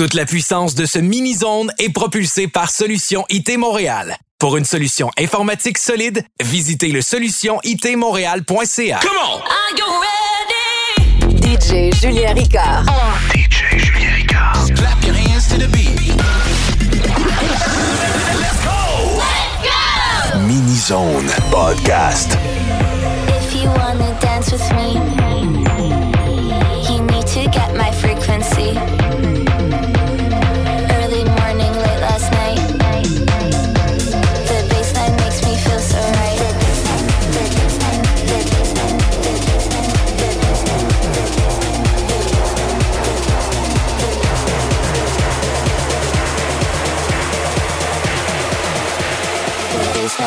Toute la puissance de ce mini-zone est propulsée par Solution IT Montréal. Pour une solution informatique solide, visitez le solutionitmontréal.ca. Come on! DJ Julien Ricard. DJ Julien Ricard. Clap your hands to the beat. Let's go! Let's go! Mini-zone podcast. If you wanna dance with me, you need to get my frequency.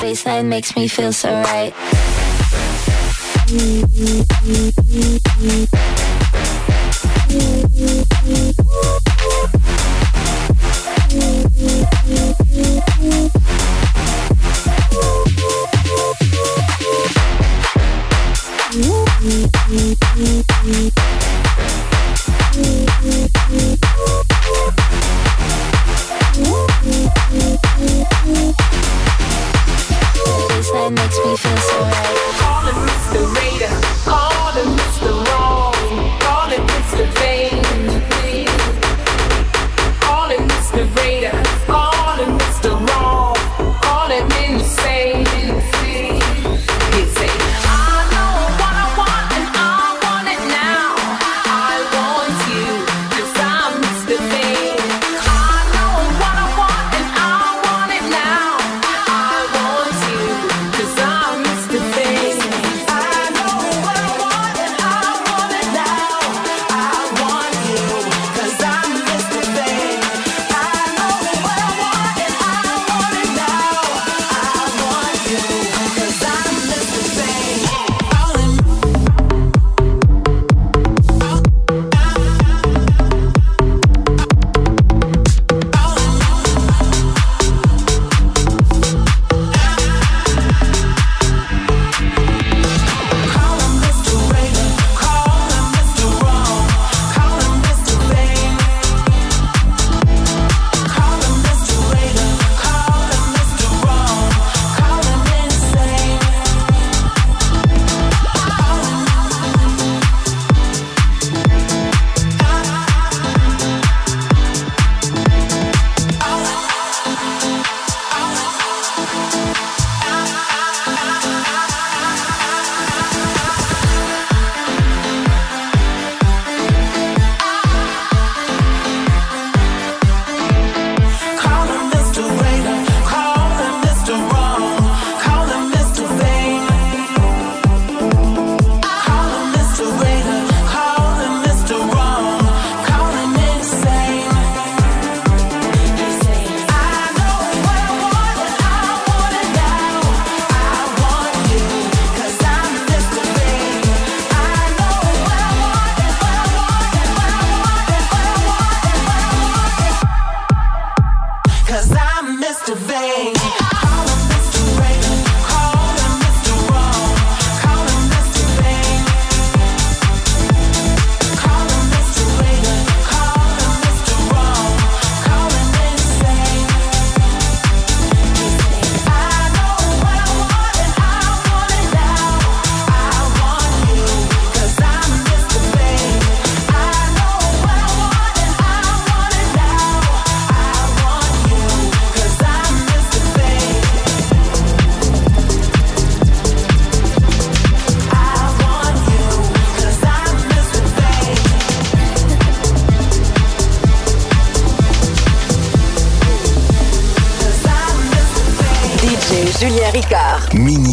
baseline makes me feel so right. Mm-hmm. Mm-hmm. Mm-hmm. makes me feel so right. Calling Mr. Radar.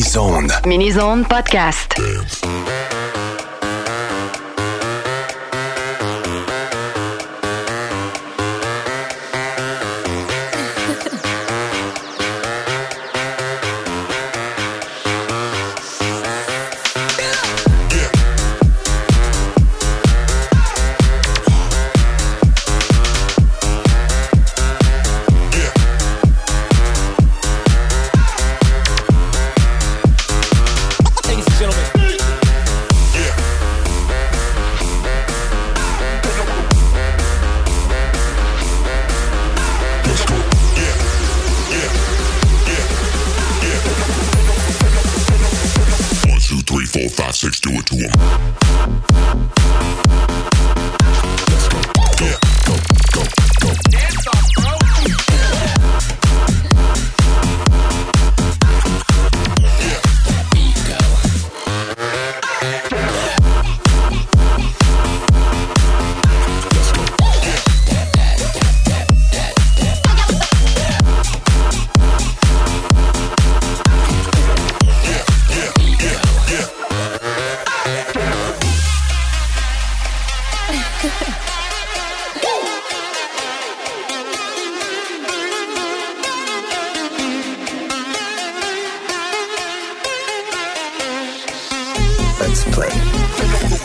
Mini-Zone. Mini-Zone Podcast. Let's play.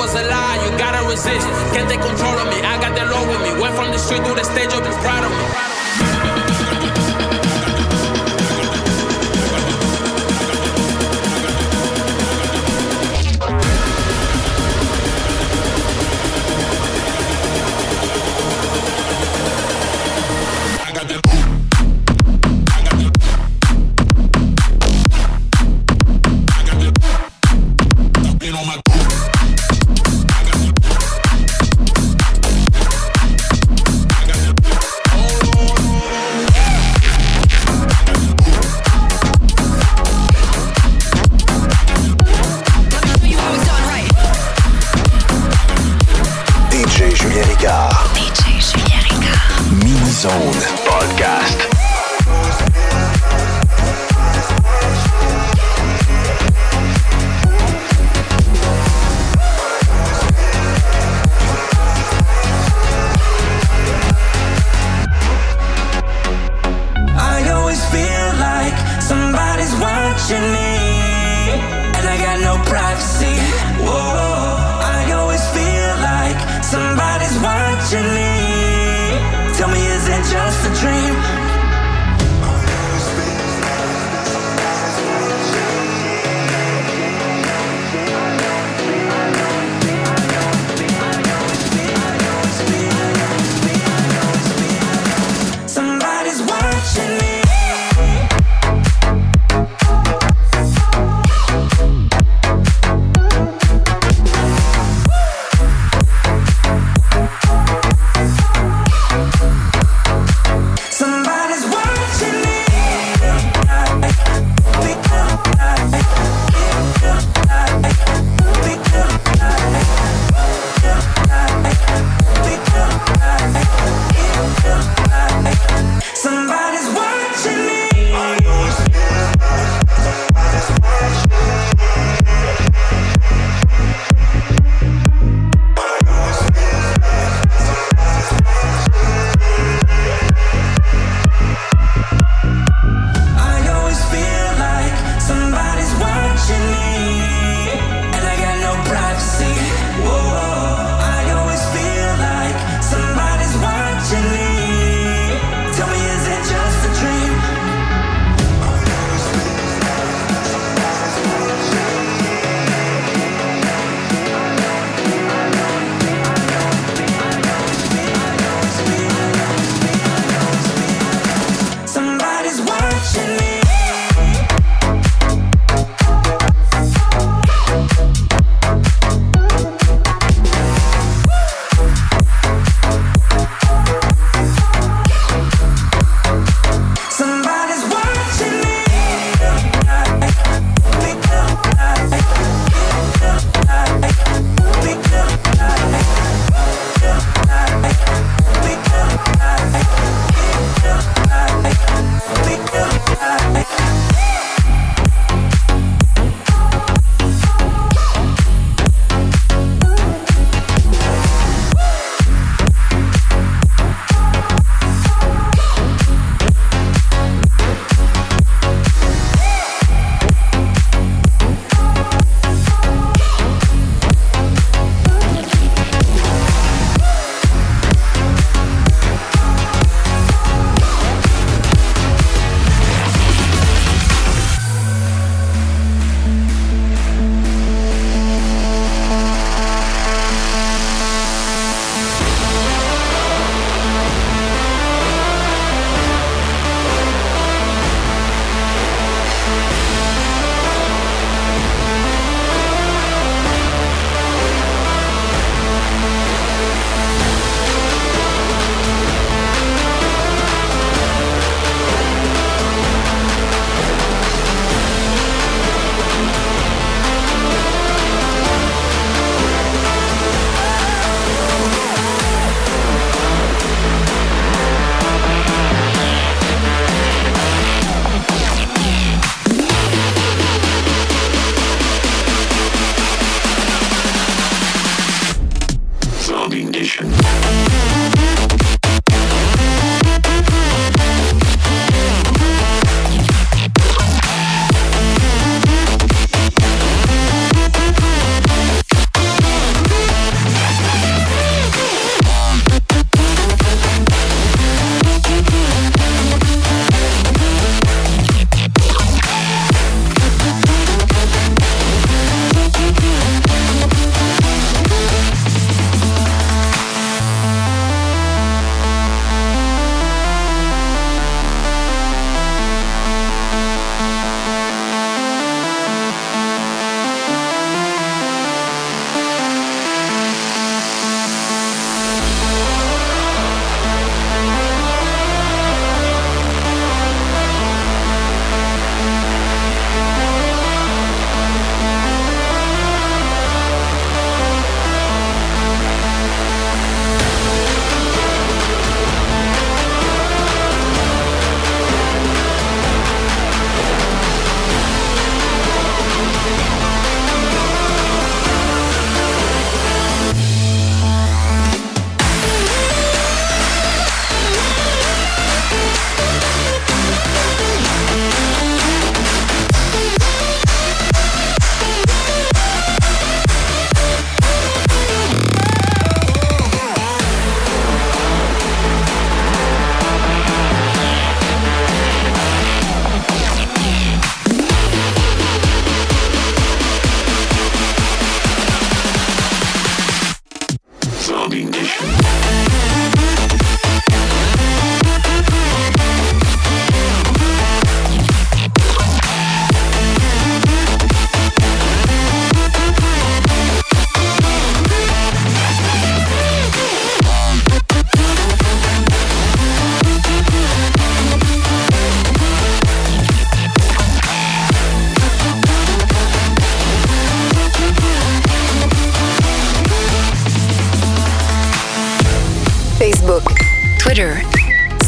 was a lie, you gotta resist. Can't take control of me? I got the law with me. Went from the street to the stage, you'll be proud of me. Ricard. DJ Julien Ricard. Mini Zone Podcast.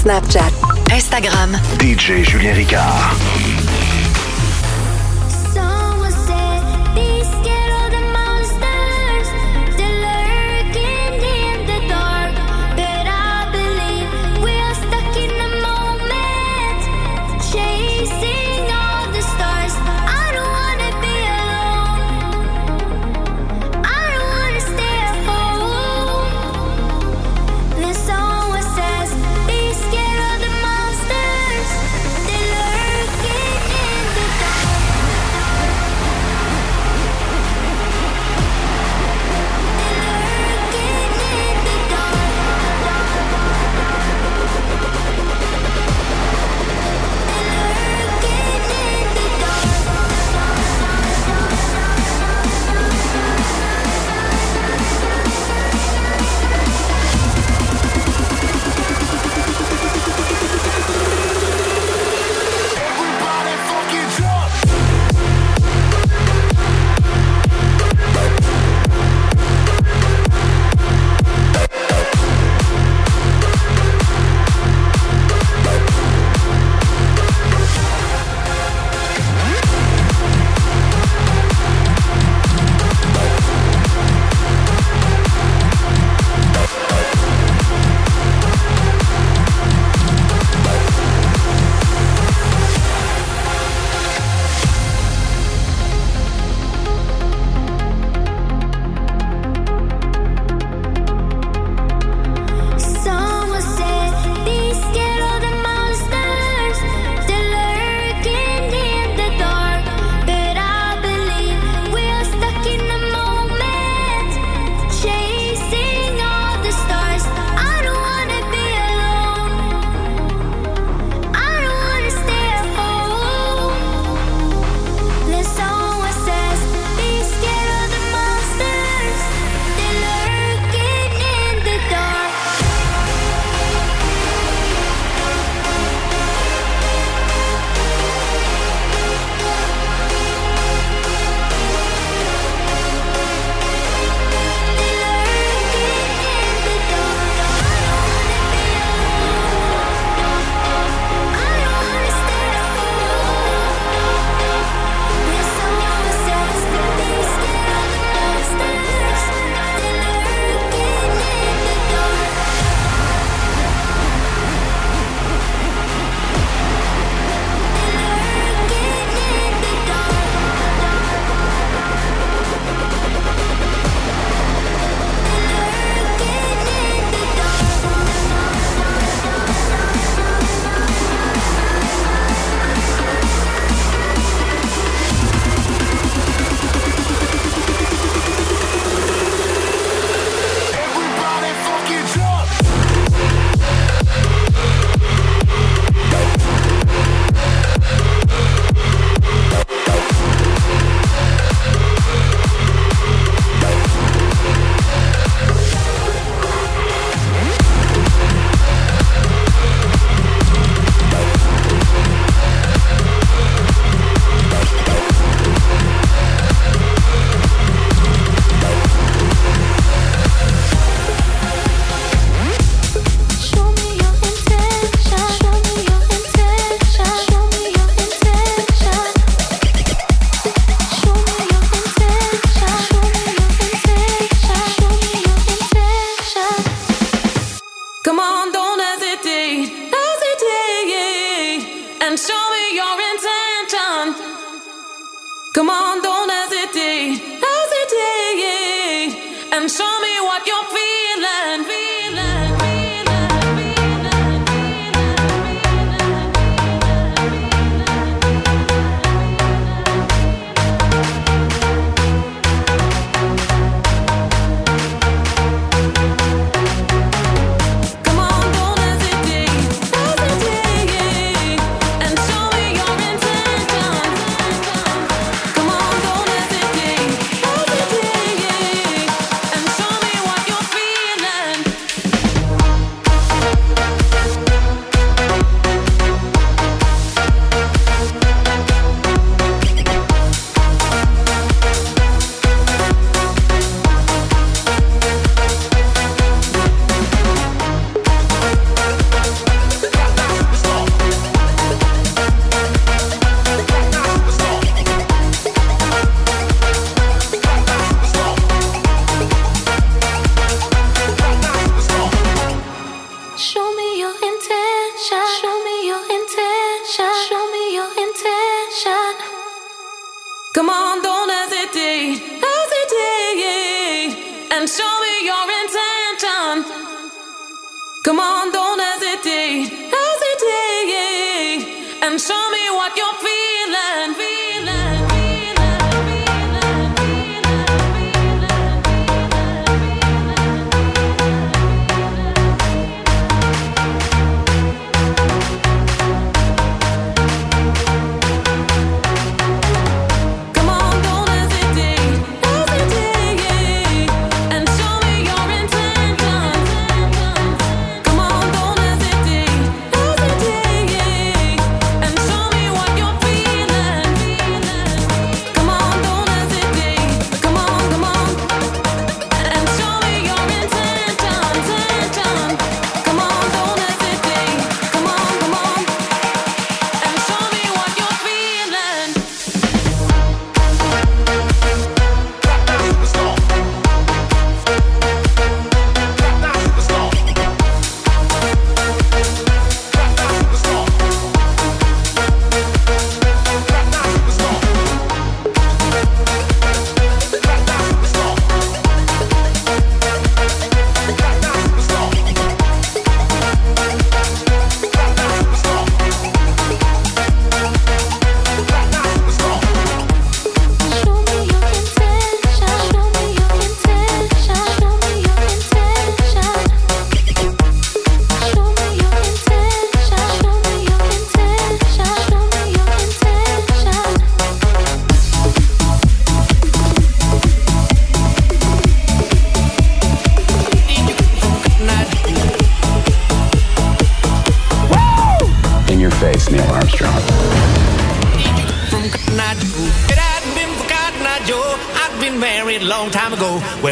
Snapchat, Instagram. DJ Julien Ricard.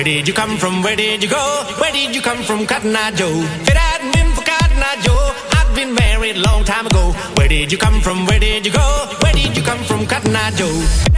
Did you come from? Where did you go? Where did you come from, Cotton Eye Joe? If it hadn't been for Cotton Eye Joe, I'd been married a long time ago. Where did you come from? Where did you go? Where did you come from, Cotton Eye Joe?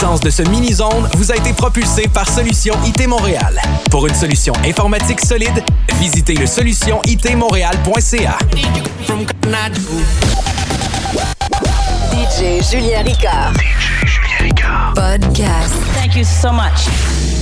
Puissance de ce mini-zone vous a été propulsée par Solution IT Montréal. Pour une solution informatique solide, visitez le solutionitmontréal.ca. DJ Julien Ricard. DJ Julien Ricard. Podcast. Thank you so much.